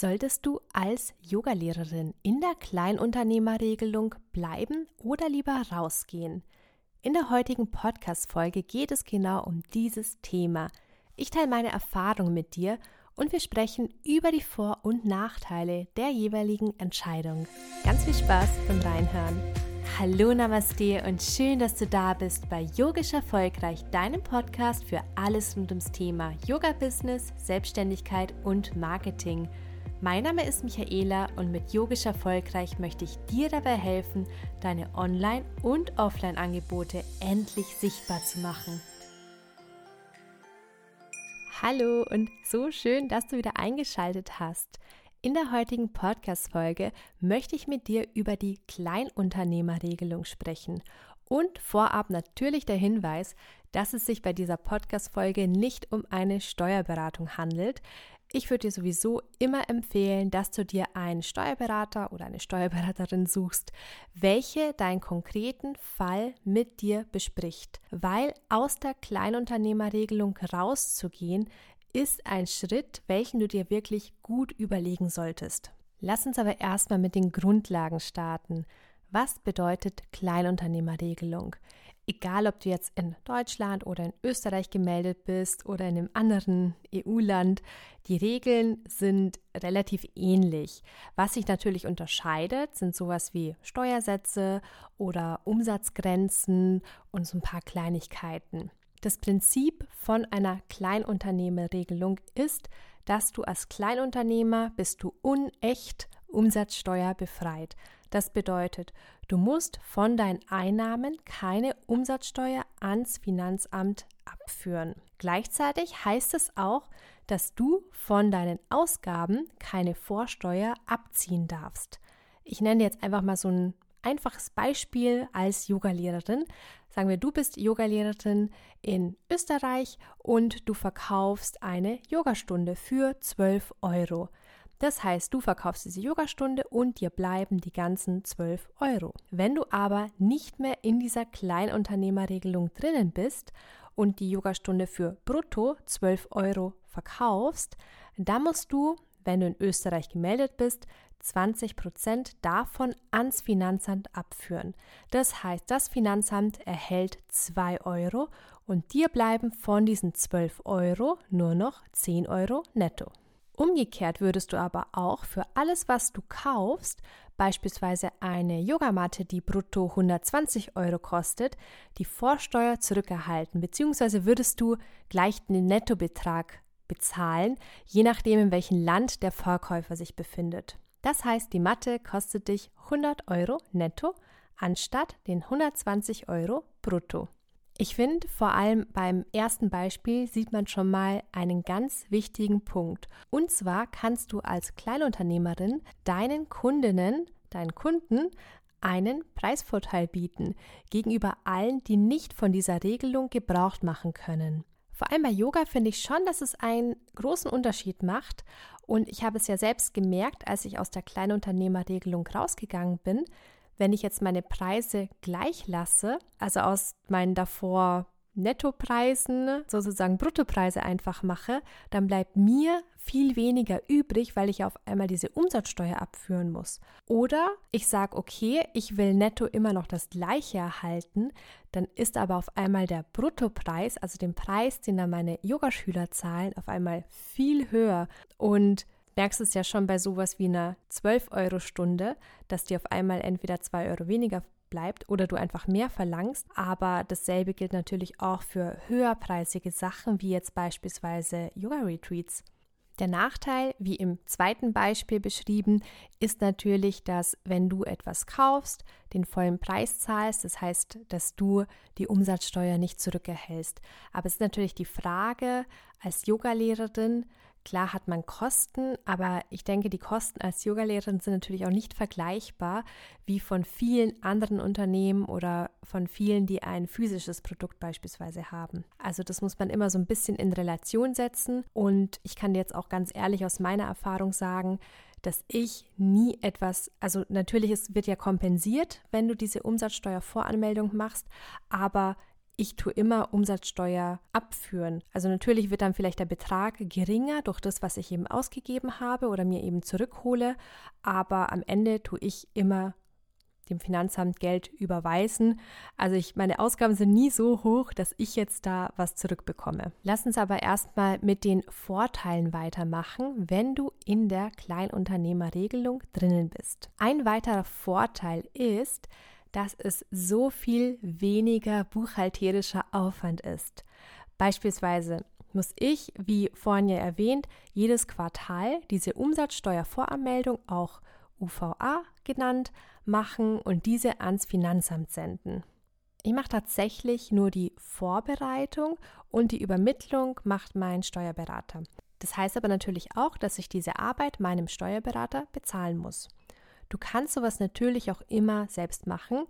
Solltest du als Yogalehrerin in der Kleinunternehmerregelung bleiben oder lieber rausgehen? In der heutigen Podcast-Folge geht es genau um dieses Thema. Ich teile meine Erfahrungen mit dir und wir sprechen über die Vor- und Nachteile der jeweiligen Entscheidung. Ganz viel Spaß beim Reinhören. Hallo Namaste und schön, dass du da bist bei Yogisch Erfolgreich, deinem Podcast für alles rund ums Thema Yoga-Business, Selbstständigkeit und Marketing. Mein Name ist Michaela und mit Yogisch Erfolgreich möchte ich dir dabei helfen, deine Online- und Offline-Angebote endlich sichtbar zu machen. Hallo und so schön, dass du wieder eingeschaltet hast. In der heutigen Podcast-Folge möchte ich mit dir über die Kleinunternehmerregelung sprechen. Und vorab natürlich der Hinweis, dass es sich bei dieser Podcast-Folge nicht um eine Steuerberatung handelt. Ich würde dir sowieso immer empfehlen, dass du dir einen Steuerberater oder eine Steuerberaterin suchst, welche deinen konkreten Fall mit dir bespricht. Weil aus der Kleinunternehmerregelung rauszugehen, ist ein Schritt, welchen du dir wirklich gut überlegen solltest. Lass uns aber erstmal mit den Grundlagen starten. Was bedeutet Kleinunternehmerregelung? Egal, ob du jetzt in Deutschland oder in Österreich gemeldet bist oder in einem anderen EU-Land, die Regeln sind relativ ähnlich. Was sich natürlich unterscheidet, sind sowas wie Steuersätze oder Umsatzgrenzen und so ein paar Kleinigkeiten. Das Prinzip von einer Kleinunternehmerregelung ist, dass du als Kleinunternehmer bist du unecht umsatzsteuerbefreit. Das bedeutet, du musst von deinen Einnahmen keine Umsatzsteuer ans Finanzamt abführen. Gleichzeitig heißt es auch, dass du von deinen Ausgaben keine Vorsteuer abziehen darfst. Ich nenne jetzt einfach mal so ein einfaches Beispiel als Yogalehrerin. Sagen wir, du bist Yogalehrerin in Österreich und du verkaufst eine Yogastunde für 12 Euro. Das heißt, du verkaufst diese Yogastunde und dir bleiben die ganzen 12 Euro. Wenn du aber nicht mehr in dieser Kleinunternehmerregelung drinnen bist und die Yogastunde für brutto 12 Euro verkaufst, dann musst du, wenn du in Österreich gemeldet bist, 20 Prozent davon ans Finanzamt abführen. Das heißt, das Finanzamt erhält 2 Euro und dir bleiben von diesen 12 Euro nur noch 10 Euro netto. Umgekehrt würdest du aber auch für alles, was du kaufst, beispielsweise eine Yogamatte, die brutto 120 Euro kostet, die Vorsteuer zurückerhalten, beziehungsweise würdest du gleich den Nettobetrag bezahlen, je nachdem, in welchem Land der Verkäufer sich befindet. Das heißt, die Matte kostet dich 100 Euro netto anstatt den 120 Euro brutto. Ich finde, vor allem beim ersten Beispiel sieht man schon mal einen ganz wichtigen Punkt. Und zwar kannst du als Kleinunternehmerin deinen Kundinnen, deinen Kunden einen Preisvorteil bieten gegenüber allen, die nicht von dieser Regelung Gebrauch machen können. Vor allem bei Yoga finde ich schon, dass es einen großen Unterschied macht. Und ich habe es ja selbst gemerkt, als ich aus der Kleinunternehmerregelung rausgegangen bin. Wenn ich jetzt meine Preise gleich lasse, also aus meinen davor Nettopreisen sozusagen Bruttopreise einfach mache, dann bleibt mir viel weniger übrig, weil ich auf einmal diese Umsatzsteuer abführen muss. Oder ich sage, okay, ich will netto immer noch das gleiche erhalten, dann ist aber auf einmal der Bruttopreis, also den Preis, den dann meine Yogaschüler zahlen, auf einmal viel höher. Und merkst es ja schon bei sowas wie einer 12-Euro-Stunde, dass die auf einmal entweder 2 Euro weniger bleibt oder du einfach mehr verlangst. Aber dasselbe gilt natürlich auch für höherpreisige Sachen, wie jetzt beispielsweise Yoga-Retreats. Der Nachteil, wie im zweiten Beispiel beschrieben, ist natürlich, dass wenn du etwas kaufst, den vollen Preis zahlst, das heißt, dass du die Umsatzsteuer nicht zurückerhältst. Aber es ist natürlich die Frage als Yogalehrerin, Klar hat man Kosten, aber ich denke, die Kosten als Yogalehrerin sind natürlich auch nicht vergleichbar wie von vielen anderen Unternehmen oder von vielen, die ein physisches Produkt beispielsweise haben. Also das muss man immer so ein bisschen in Relation setzen und ich kann jetzt auch ganz ehrlich aus meiner Erfahrung sagen, dass ich nie etwas, also natürlich es wird ja kompensiert, wenn du diese Umsatzsteuervoranmeldung machst, aber ich tue immer Umsatzsteuer abführen. Also natürlich wird dann vielleicht der Betrag geringer durch das, was ich eben ausgegeben habe oder mir eben zurückhole, aber am Ende tue ich immer dem Finanzamt Geld überweisen. Also ich, meine Ausgaben sind nie so hoch, dass ich jetzt da was zurückbekomme. Lass uns aber erstmal mit den Vorteilen weitermachen, wenn du in der Kleinunternehmerregelung drinnen bist. Ein weiterer Vorteil ist, dass es so viel weniger buchhalterischer Aufwand ist. Beispielsweise muss ich, wie vorhin ja erwähnt, jedes Quartal diese Umsatzsteuervoranmeldung, auch UVA genannt, machen und diese ans Finanzamt senden. Ich mache tatsächlich nur die Vorbereitung und die Übermittlung macht mein Steuerberater. Das heißt aber natürlich auch, dass ich diese Arbeit meinem Steuerberater bezahlen muss. Du kannst sowas natürlich auch immer selbst machen,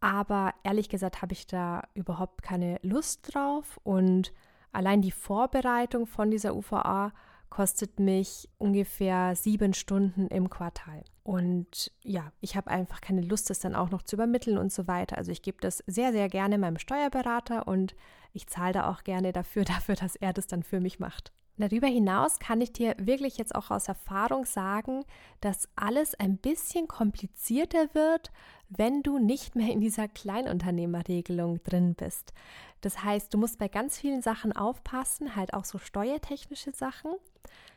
aber ehrlich gesagt habe ich da überhaupt keine Lust drauf und allein die Vorbereitung von dieser UVA kostet mich ungefähr sieben Stunden im Quartal. Und ja, ich habe einfach keine Lust, das dann auch noch zu übermitteln und so weiter. Also ich gebe das sehr, sehr gerne meinem Steuerberater und ich zahle da auch gerne dafür, dafür, dass er das dann für mich macht. Darüber hinaus kann ich dir wirklich jetzt auch aus Erfahrung sagen, dass alles ein bisschen komplizierter wird, wenn du nicht mehr in dieser Kleinunternehmerregelung drin bist. Das heißt, du musst bei ganz vielen Sachen aufpassen, halt auch so steuertechnische Sachen,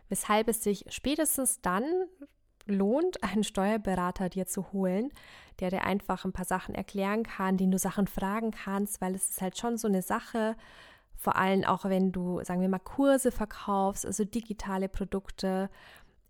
weshalb es sich spätestens dann lohnt, einen Steuerberater dir zu holen, der dir einfach ein paar Sachen erklären kann, den du Sachen fragen kannst, weil es ist halt schon so eine Sache, vor allem auch wenn du, sagen wir mal, Kurse verkaufst, also digitale Produkte,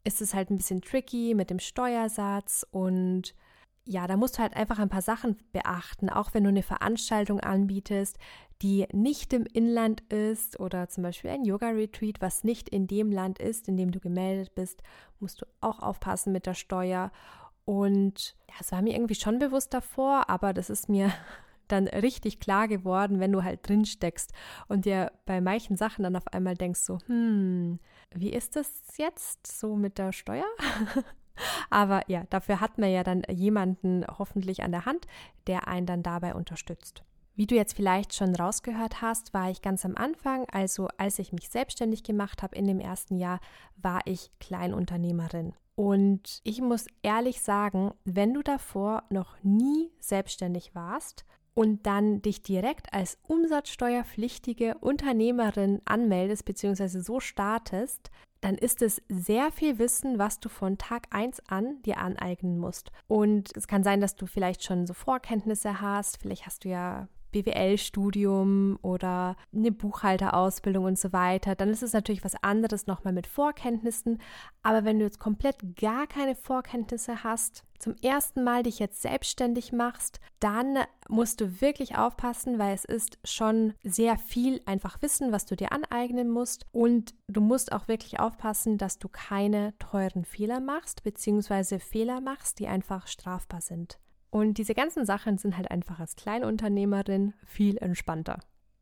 ist es halt ein bisschen tricky mit dem Steuersatz und ja, da musst du halt einfach ein paar Sachen beachten, auch wenn du eine Veranstaltung anbietest, die nicht im Inland ist oder zum Beispiel ein Yoga-Retreat, was nicht in dem Land ist, in dem du gemeldet bist, musst du auch aufpassen mit der Steuer. Und ja, es war mir irgendwie schon bewusst davor, aber das ist mir dann richtig klar geworden, wenn du halt drin steckst und dir bei manchen Sachen dann auf einmal denkst so, hm, wie ist das jetzt so mit der Steuer? Aber ja, dafür hat man ja dann jemanden hoffentlich an der Hand, der einen dann dabei unterstützt. Wie du jetzt vielleicht schon rausgehört hast, war ich ganz am Anfang, also als ich mich selbstständig gemacht habe in dem ersten Jahr, war ich Kleinunternehmerin. Und ich muss ehrlich sagen, wenn du davor noch nie selbstständig warst und dann dich direkt als umsatzsteuerpflichtige Unternehmerin anmeldest bzw. so startest, dann ist es sehr viel Wissen, was du von Tag 1 an dir aneignen musst. Und es kann sein, dass du vielleicht schon so Vorkenntnisse hast, vielleicht hast du ja BWL-Studium oder eine Buchhalterausbildung und so weiter, dann ist es natürlich was anderes nochmal mit Vorkenntnissen. Aber wenn du jetzt komplett gar keine Vorkenntnisse hast, zum ersten Mal dich jetzt selbstständig machst, dann musst du wirklich aufpassen, weil es ist schon sehr viel einfach Wissen, was du dir aneignen musst. Und du musst auch wirklich aufpassen, dass du keine teuren Fehler machst, beziehungsweise Fehler machst, die einfach strafbar sind. Und diese ganzen Sachen sind halt einfach als Kleinunternehmerin viel entspannter.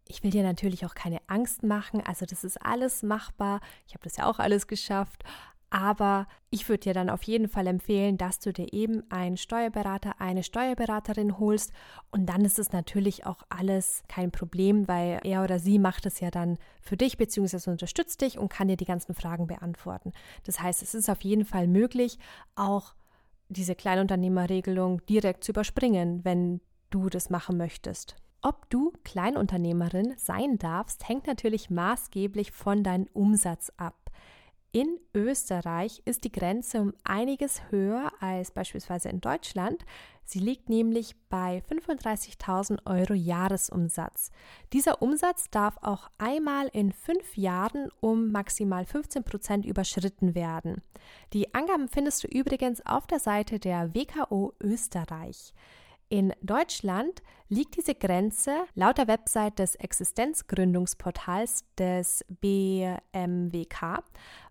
Ich will dir natürlich auch keine Angst machen, also das ist alles machbar. Ich habe das ja auch alles geschafft. Aber ich würde dir dann auf jeden Fall empfehlen, dass du dir eben einen Steuerberater, eine Steuerberaterin holst. Und dann ist es natürlich auch alles kein Problem, weil er oder sie macht es ja dann für dich bzw. unterstützt dich und kann dir die ganzen Fragen beantworten. Das heißt, es ist auf jeden Fall möglich, auch diese Kleinunternehmerregelung direkt zu überspringen, wenn du das machen möchtest. Ob du Kleinunternehmerin sein darfst, hängt natürlich maßgeblich von deinem Umsatz ab. In Österreich ist die Grenze um einiges höher als beispielsweise in Deutschland. Sie liegt nämlich bei 35.000 Euro Jahresumsatz. Dieser Umsatz darf auch einmal in fünf Jahren um maximal 15 Prozent überschritten werden. Die Angaben findest du übrigens auf der Seite der WKO Österreich. In Deutschland liegt diese Grenze laut der Website des Existenzgründungsportals des BMWK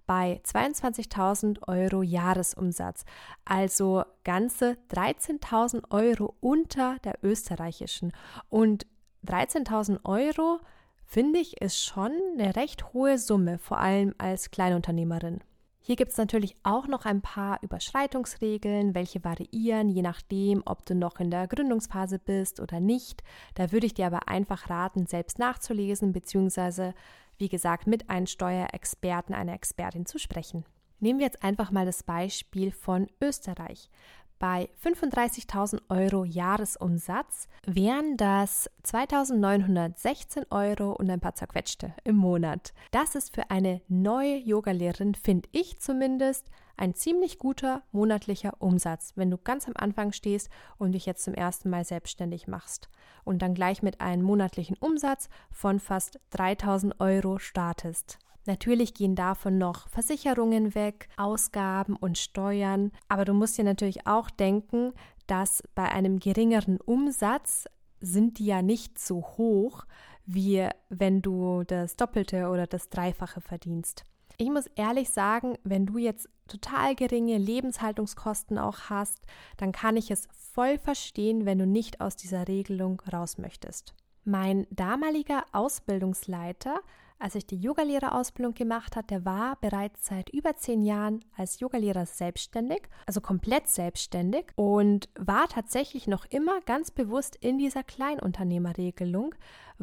bei 22.000 Euro Jahresumsatz, also ganze 13.000 Euro unter der österreichischen. Und 13.000 Euro finde ich ist schon eine recht hohe Summe, vor allem als Kleinunternehmerin. Hier gibt es natürlich auch noch ein paar Überschreitungsregeln, welche variieren, je nachdem, ob du noch in der Gründungsphase bist oder nicht. Da würde ich dir aber einfach raten, selbst nachzulesen, beziehungsweise, wie gesagt, mit einem Steuerexperten, einer Expertin zu sprechen. Nehmen wir jetzt einfach mal das Beispiel von Österreich. Bei 35.000 Euro Jahresumsatz wären das 2.916 Euro und ein paar zerquetschte im Monat. Das ist für eine neue Yogalehrerin, finde ich zumindest, ein ziemlich guter monatlicher Umsatz, wenn du ganz am Anfang stehst und dich jetzt zum ersten Mal selbstständig machst und dann gleich mit einem monatlichen Umsatz von fast 3000 Euro startest. Natürlich gehen davon noch Versicherungen weg, Ausgaben und Steuern, aber du musst dir natürlich auch denken, dass bei einem geringeren Umsatz sind die ja nicht so hoch, wie wenn du das Doppelte oder das Dreifache verdienst. Ich muss ehrlich sagen, wenn du jetzt total geringe Lebenshaltungskosten auch hast, dann kann ich es voll verstehen, wenn du nicht aus dieser Regelung raus möchtest. Mein damaliger Ausbildungsleiter als ich die Yogalehrerausbildung gemacht habe, der war bereits seit über zehn Jahren als Yogalehrer selbstständig, also komplett selbstständig und war tatsächlich noch immer ganz bewusst in dieser Kleinunternehmerregelung,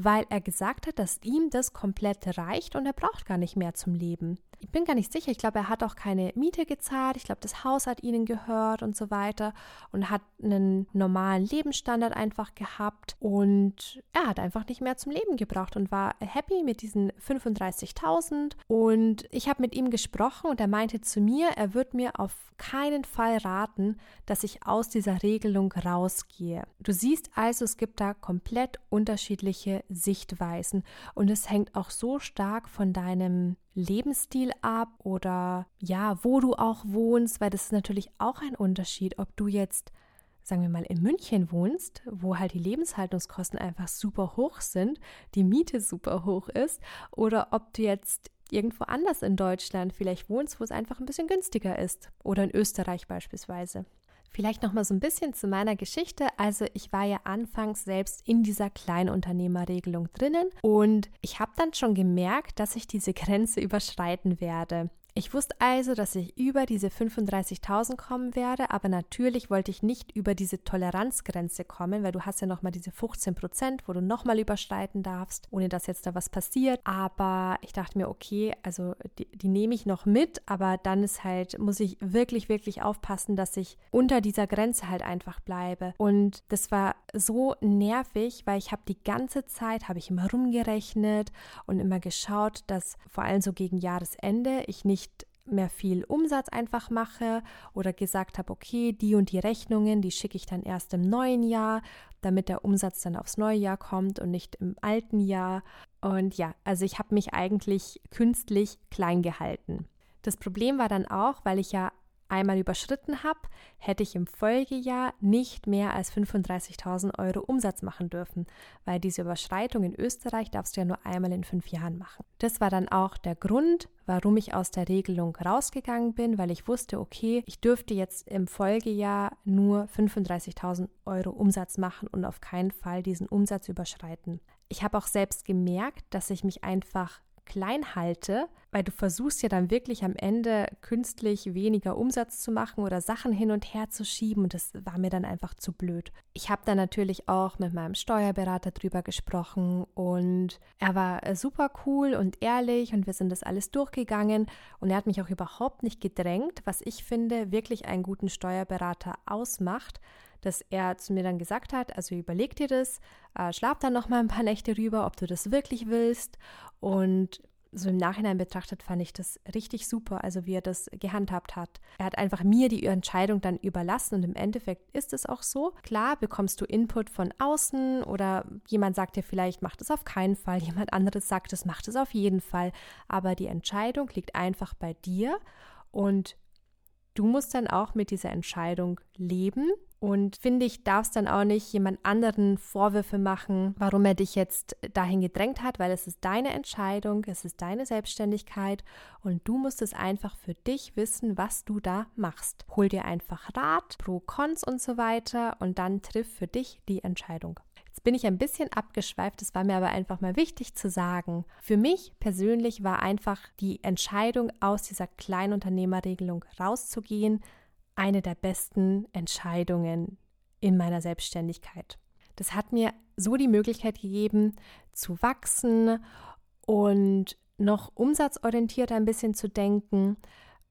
weil er gesagt hat, dass ihm das komplett reicht und er braucht gar nicht mehr zum Leben. Ich bin gar nicht sicher, ich glaube, er hat auch keine Miete gezahlt, ich glaube, das Haus hat ihnen gehört und so weiter und hat einen normalen Lebensstandard einfach gehabt und er hat einfach nicht mehr zum Leben gebraucht und war happy mit diesen 35.000 und ich habe mit ihm gesprochen und er meinte zu mir, er wird mir auf keinen Fall raten, dass ich aus dieser Regelung rausgehe. Du siehst also, es gibt da komplett unterschiedliche Sichtweisen und es hängt auch so stark von deinem Lebensstil ab oder ja, wo du auch wohnst, weil das ist natürlich auch ein Unterschied, ob du jetzt sagen wir mal, in München wohnst, wo halt die Lebenshaltungskosten einfach super hoch sind, die Miete super hoch ist, oder ob du jetzt irgendwo anders in Deutschland vielleicht wohnst, wo es einfach ein bisschen günstiger ist, oder in Österreich beispielsweise. Vielleicht noch mal so ein bisschen zu meiner Geschichte. Also ich war ja anfangs selbst in dieser Kleinunternehmerregelung drinnen und ich habe dann schon gemerkt, dass ich diese Grenze überschreiten werde. Ich wusste also, dass ich über diese 35.000 kommen werde, aber natürlich wollte ich nicht über diese Toleranzgrenze kommen, weil du hast ja nochmal diese 15 Prozent, wo du nochmal überschreiten darfst, ohne dass jetzt da was passiert. Aber ich dachte mir, okay, also die, die nehme ich noch mit, aber dann ist halt, muss ich wirklich, wirklich aufpassen, dass ich unter dieser Grenze halt einfach bleibe. Und das war so nervig, weil ich habe die ganze Zeit, habe ich immer rumgerechnet und immer geschaut, dass vor allem so gegen Jahresende ich nicht nicht mehr viel Umsatz einfach mache oder gesagt habe, okay, die und die Rechnungen, die schicke ich dann erst im neuen Jahr, damit der Umsatz dann aufs neue Jahr kommt und nicht im alten Jahr. Und ja, also ich habe mich eigentlich künstlich klein gehalten. Das Problem war dann auch, weil ich ja einmal überschritten habe, hätte ich im Folgejahr nicht mehr als 35.000 Euro Umsatz machen dürfen, weil diese Überschreitung in Österreich darfst du ja nur einmal in fünf Jahren machen. Das war dann auch der Grund, warum ich aus der Regelung rausgegangen bin, weil ich wusste, okay, ich dürfte jetzt im Folgejahr nur 35.000 Euro Umsatz machen und auf keinen Fall diesen Umsatz überschreiten. Ich habe auch selbst gemerkt, dass ich mich einfach klein halte, weil du versuchst ja dann wirklich am Ende künstlich weniger Umsatz zu machen oder Sachen hin und her zu schieben. Und das war mir dann einfach zu blöd. Ich habe dann natürlich auch mit meinem Steuerberater drüber gesprochen und er war super cool und ehrlich und wir sind das alles durchgegangen. Und er hat mich auch überhaupt nicht gedrängt, was ich finde wirklich einen guten Steuerberater ausmacht dass er zu mir dann gesagt hat, also überleg dir das, äh, schlaf dann noch mal ein paar Nächte rüber, ob du das wirklich willst. Und so im Nachhinein betrachtet fand ich das richtig super, also wie er das gehandhabt hat. Er hat einfach mir die Entscheidung dann überlassen und im Endeffekt ist es auch so. Klar bekommst du Input von außen oder jemand sagt dir vielleicht, macht es auf keinen Fall, jemand anderes sagt, es macht es auf jeden Fall, aber die Entscheidung liegt einfach bei dir und du musst dann auch mit dieser Entscheidung leben und finde ich, darfst dann auch nicht jemand anderen Vorwürfe machen, warum er dich jetzt dahin gedrängt hat, weil es ist deine Entscheidung, es ist deine Selbstständigkeit und du musst es einfach für dich wissen, was du da machst. Hol dir einfach Rat, Pro, Cons und so weiter und dann triff für dich die Entscheidung. Jetzt bin ich ein bisschen abgeschweift, es war mir aber einfach mal wichtig zu sagen. Für mich persönlich war einfach die Entscheidung, aus dieser Kleinunternehmerregelung rauszugehen, eine der besten Entscheidungen in meiner Selbstständigkeit. Das hat mir so die Möglichkeit gegeben, zu wachsen und noch umsatzorientiert ein bisschen zu denken,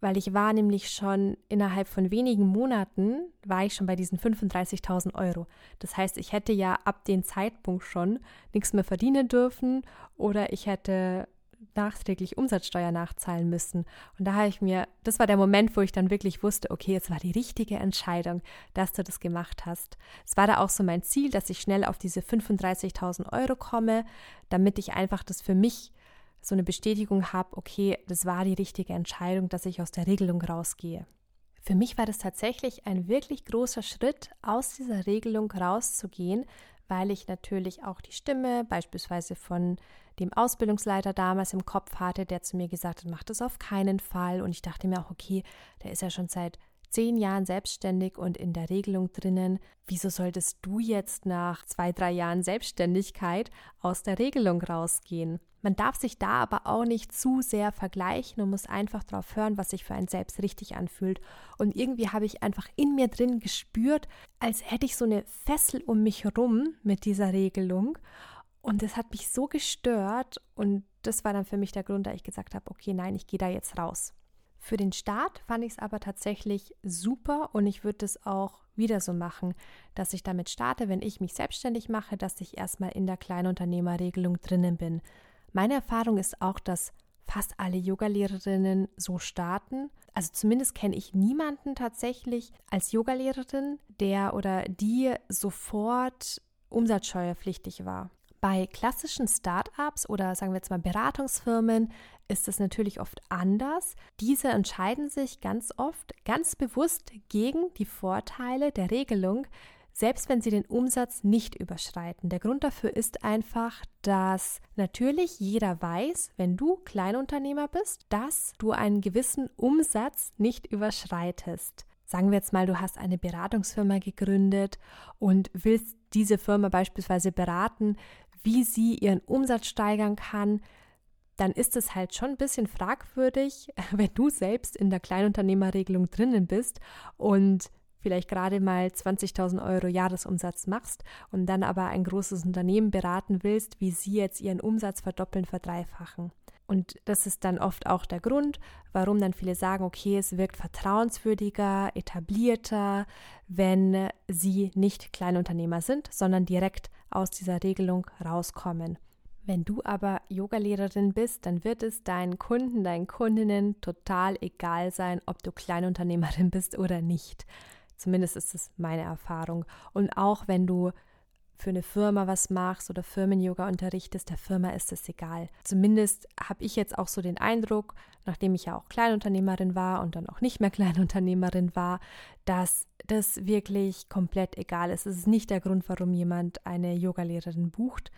weil ich war nämlich schon innerhalb von wenigen Monaten, war ich schon bei diesen 35.000 Euro. Das heißt, ich hätte ja ab dem Zeitpunkt schon nichts mehr verdienen dürfen oder ich hätte nachträglich Umsatzsteuer nachzahlen müssen. Und da habe ich mir, das war der Moment, wo ich dann wirklich wusste, okay, es war die richtige Entscheidung, dass du das gemacht hast. Es war da auch so mein Ziel, dass ich schnell auf diese 35.000 Euro komme, damit ich einfach das für mich so eine Bestätigung habe, okay, das war die richtige Entscheidung, dass ich aus der Regelung rausgehe. Für mich war das tatsächlich ein wirklich großer Schritt, aus dieser Regelung rauszugehen, weil ich natürlich auch die Stimme beispielsweise von dem Ausbildungsleiter damals im Kopf hatte, der zu mir gesagt hat, mach das auf keinen Fall. Und ich dachte mir auch, okay, der ist ja schon seit zehn Jahren selbstständig und in der Regelung drinnen. Wieso solltest du jetzt nach zwei, drei Jahren Selbstständigkeit aus der Regelung rausgehen? Man darf sich da aber auch nicht zu sehr vergleichen und muss einfach darauf hören, was sich für einen selbst richtig anfühlt. Und irgendwie habe ich einfach in mir drin gespürt, als hätte ich so eine Fessel um mich herum mit dieser Regelung. Und das hat mich so gestört und das war dann für mich der Grund, da ich gesagt habe, okay, nein, ich gehe da jetzt raus. Für den Start fand ich es aber tatsächlich super und ich würde es auch wieder so machen, dass ich damit starte, wenn ich mich selbstständig mache, dass ich erstmal in der Kleinunternehmerregelung drinnen bin. Meine Erfahrung ist auch, dass fast alle Yogalehrerinnen so starten. Also zumindest kenne ich niemanden tatsächlich als Yogalehrerin, der oder die sofort umsatzsteuerpflichtig war. Bei klassischen Startups oder sagen wir jetzt mal Beratungsfirmen ist es natürlich oft anders. Diese entscheiden sich ganz oft ganz bewusst gegen die Vorteile der Regelung, selbst wenn sie den Umsatz nicht überschreiten. Der Grund dafür ist einfach, dass natürlich jeder weiß, wenn du Kleinunternehmer bist, dass du einen gewissen Umsatz nicht überschreitest. Sagen wir jetzt mal, du hast eine Beratungsfirma gegründet und willst diese Firma beispielsweise beraten, wie sie ihren Umsatz steigern kann, dann ist es halt schon ein bisschen fragwürdig, wenn du selbst in der Kleinunternehmerregelung drinnen bist und vielleicht gerade mal 20.000 Euro Jahresumsatz machst und dann aber ein großes Unternehmen beraten willst, wie sie jetzt ihren Umsatz verdoppeln, verdreifachen. Und das ist dann oft auch der Grund, warum dann viele sagen, okay, es wirkt vertrauenswürdiger, etablierter, wenn sie nicht Kleinunternehmer sind, sondern direkt aus dieser Regelung rauskommen. Wenn du aber Yogalehrerin bist, dann wird es deinen Kunden, deinen Kundinnen total egal sein, ob du Kleinunternehmerin bist oder nicht. Zumindest ist es meine Erfahrung. Und auch wenn du für eine Firma was machst oder Firmen-Yoga unterrichtest, der Firma ist es egal. Zumindest habe ich jetzt auch so den Eindruck, nachdem ich ja auch Kleinunternehmerin war und dann auch nicht mehr Kleinunternehmerin war, dass das wirklich komplett egal ist. Es ist nicht der Grund, warum jemand eine Yogalehrerin bucht.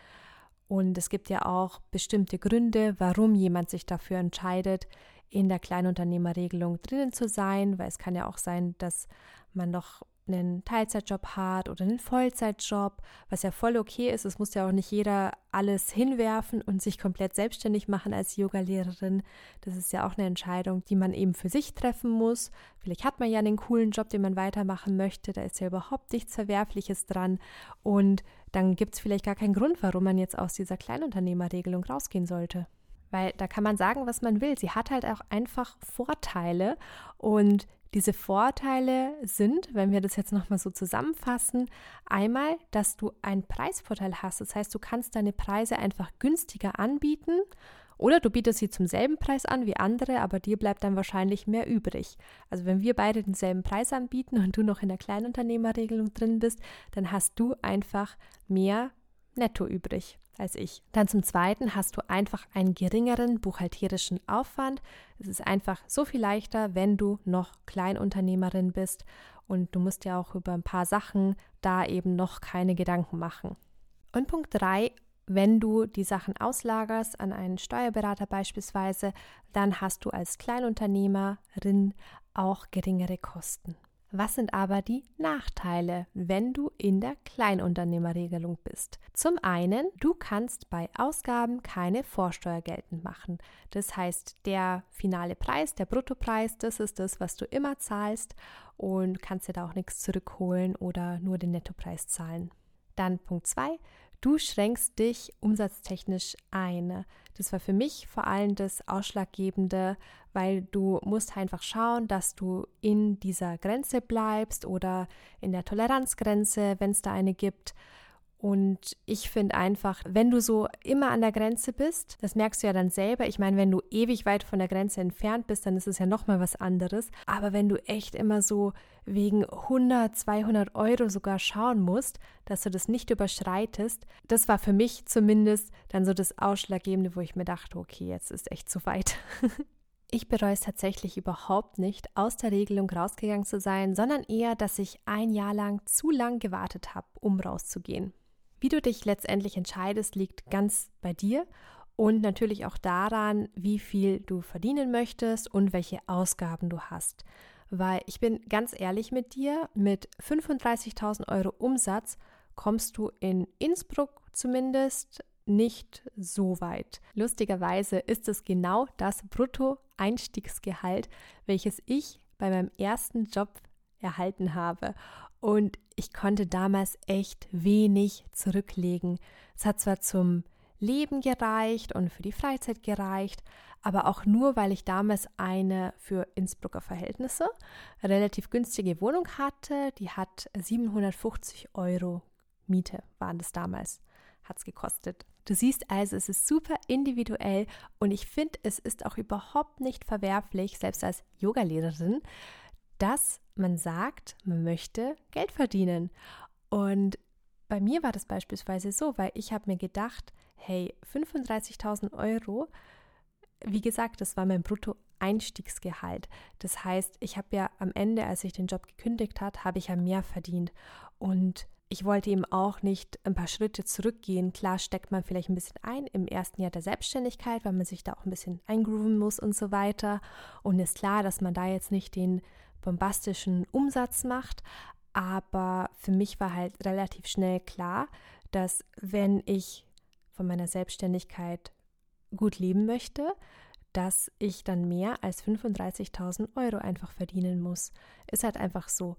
Und es gibt ja auch bestimmte Gründe, warum jemand sich dafür entscheidet, in der Kleinunternehmerregelung drinnen zu sein, weil es kann ja auch sein, dass man noch einen Teilzeitjob hat oder einen Vollzeitjob, was ja voll okay ist. Es muss ja auch nicht jeder alles hinwerfen und sich komplett selbstständig machen als Yogalehrerin. Das ist ja auch eine Entscheidung, die man eben für sich treffen muss. Vielleicht hat man ja einen coolen Job, den man weitermachen möchte. Da ist ja überhaupt nichts Verwerfliches dran. Und dann gibt es vielleicht gar keinen Grund, warum man jetzt aus dieser Kleinunternehmerregelung rausgehen sollte. Weil da kann man sagen, was man will. Sie hat halt auch einfach Vorteile und diese Vorteile sind, wenn wir das jetzt nochmal so zusammenfassen, einmal, dass du einen Preisvorteil hast. Das heißt, du kannst deine Preise einfach günstiger anbieten oder du bietest sie zum selben Preis an wie andere, aber dir bleibt dann wahrscheinlich mehr übrig. Also wenn wir beide denselben Preis anbieten und du noch in der Kleinunternehmerregelung drin bist, dann hast du einfach mehr netto übrig als ich. Dann zum Zweiten hast du einfach einen geringeren buchhalterischen Aufwand. Es ist einfach so viel leichter, wenn du noch Kleinunternehmerin bist und du musst ja auch über ein paar Sachen da eben noch keine Gedanken machen. Und Punkt 3, wenn du die Sachen auslagerst an einen Steuerberater beispielsweise, dann hast du als Kleinunternehmerin auch geringere Kosten. Was sind aber die Nachteile, wenn du in der Kleinunternehmerregelung bist? Zum einen, du kannst bei Ausgaben keine Vorsteuer geltend machen. Das heißt, der finale Preis, der Bruttopreis, das ist das, was du immer zahlst und kannst dir da auch nichts zurückholen oder nur den Nettopreis zahlen. Dann Punkt 2, du schränkst dich umsatztechnisch ein. Das war für mich vor allem das Ausschlaggebende, weil du musst einfach schauen, dass du in dieser Grenze bleibst oder in der Toleranzgrenze, wenn es da eine gibt. Und ich finde einfach, wenn du so immer an der Grenze bist, das merkst du ja dann selber. Ich meine, wenn du ewig weit von der Grenze entfernt bist, dann ist es ja nochmal was anderes. Aber wenn du echt immer so wegen 100, 200 Euro sogar schauen musst, dass du das nicht überschreitest, das war für mich zumindest dann so das Ausschlaggebende, wo ich mir dachte, okay, jetzt ist echt zu weit. Ich bereue es tatsächlich überhaupt nicht, aus der Regelung rausgegangen zu sein, sondern eher, dass ich ein Jahr lang zu lang gewartet habe, um rauszugehen. Wie du dich letztendlich entscheidest, liegt ganz bei dir und natürlich auch daran, wie viel du verdienen möchtest und welche Ausgaben du hast. Weil ich bin ganz ehrlich mit dir, mit 35.000 Euro Umsatz kommst du in Innsbruck zumindest nicht so weit. Lustigerweise ist es genau das Brutto-Einstiegsgehalt, welches ich bei meinem ersten Job erhalten habe. Und ich konnte damals echt wenig zurücklegen. Es hat zwar zum Leben gereicht und für die Freizeit gereicht, aber auch nur, weil ich damals eine für Innsbrucker Verhältnisse relativ günstige Wohnung hatte. Die hat 750 Euro Miete, waren das damals, hat es gekostet. Du siehst also, es ist super individuell und ich finde, es ist auch überhaupt nicht verwerflich, selbst als Yogalehrerin, dass man sagt, man möchte Geld verdienen. Und bei mir war das beispielsweise so, weil ich habe mir gedacht, hey, 35.000 Euro, wie gesagt, das war mein Brutto-Einstiegsgehalt. Das heißt, ich habe ja am Ende, als ich den Job gekündigt hat, habe ich ja mehr verdient. Und ich wollte eben auch nicht ein paar Schritte zurückgehen. Klar steckt man vielleicht ein bisschen ein im ersten Jahr der Selbstständigkeit, weil man sich da auch ein bisschen eingrooven muss und so weiter. Und ist klar, dass man da jetzt nicht den bombastischen Umsatz macht. Aber für mich war halt relativ schnell klar, dass wenn ich von meiner Selbstständigkeit gut leben möchte, dass ich dann mehr als 35.000 Euro einfach verdienen muss. Ist halt einfach so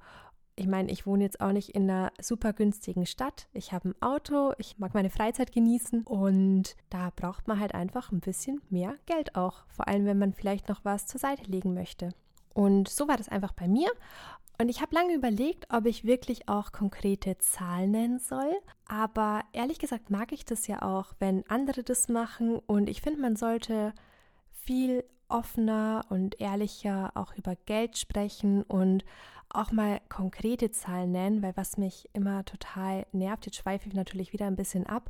ich meine, ich wohne jetzt auch nicht in einer super günstigen Stadt. Ich habe ein Auto, ich mag meine Freizeit genießen und da braucht man halt einfach ein bisschen mehr Geld auch. Vor allem, wenn man vielleicht noch was zur Seite legen möchte. Und so war das einfach bei mir. Und ich habe lange überlegt, ob ich wirklich auch konkrete Zahlen nennen soll. Aber ehrlich gesagt mag ich das ja auch, wenn andere das machen. Und ich finde, man sollte viel offener und ehrlicher auch über Geld sprechen und auch mal konkrete Zahlen nennen, weil was mich immer total nervt, jetzt schweife ich natürlich wieder ein bisschen ab,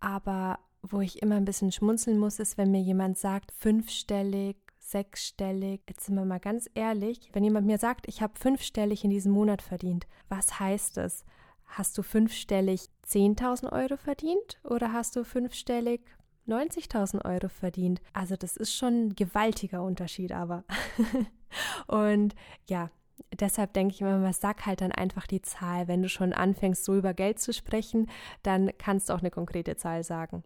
aber wo ich immer ein bisschen schmunzeln muss, ist, wenn mir jemand sagt, fünfstellig, sechsstellig. Jetzt sind wir mal ganz ehrlich, wenn jemand mir sagt, ich habe fünfstellig in diesem Monat verdient, was heißt das? Hast du fünfstellig 10.000 Euro verdient oder hast du fünfstellig 90.000 Euro verdient? Also das ist schon ein gewaltiger Unterschied, aber. Und ja, deshalb denke ich immer, sag halt dann einfach die Zahl. Wenn du schon anfängst, so über Geld zu sprechen, dann kannst du auch eine konkrete Zahl sagen.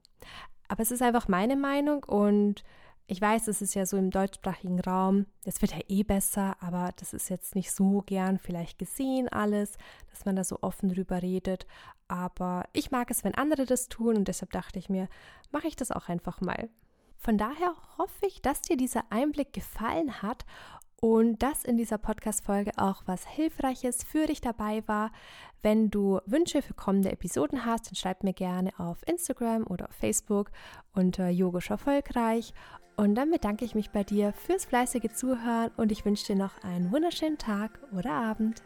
Aber es ist einfach meine Meinung und ich weiß, es ist ja so im deutschsprachigen Raum, es wird ja eh besser, aber das ist jetzt nicht so gern vielleicht gesehen alles, dass man da so offen drüber redet. Aber ich mag es, wenn andere das tun und deshalb dachte ich mir, mache ich das auch einfach mal. Von daher hoffe ich, dass dir dieser Einblick gefallen hat und dass in dieser Podcast-Folge auch was Hilfreiches für dich dabei war. Wenn du Wünsche für kommende Episoden hast, dann schreib mir gerne auf Instagram oder auf Facebook unter Yogisch Erfolgreich. Und dann bedanke ich mich bei dir fürs fleißige Zuhören und ich wünsche dir noch einen wunderschönen Tag oder Abend.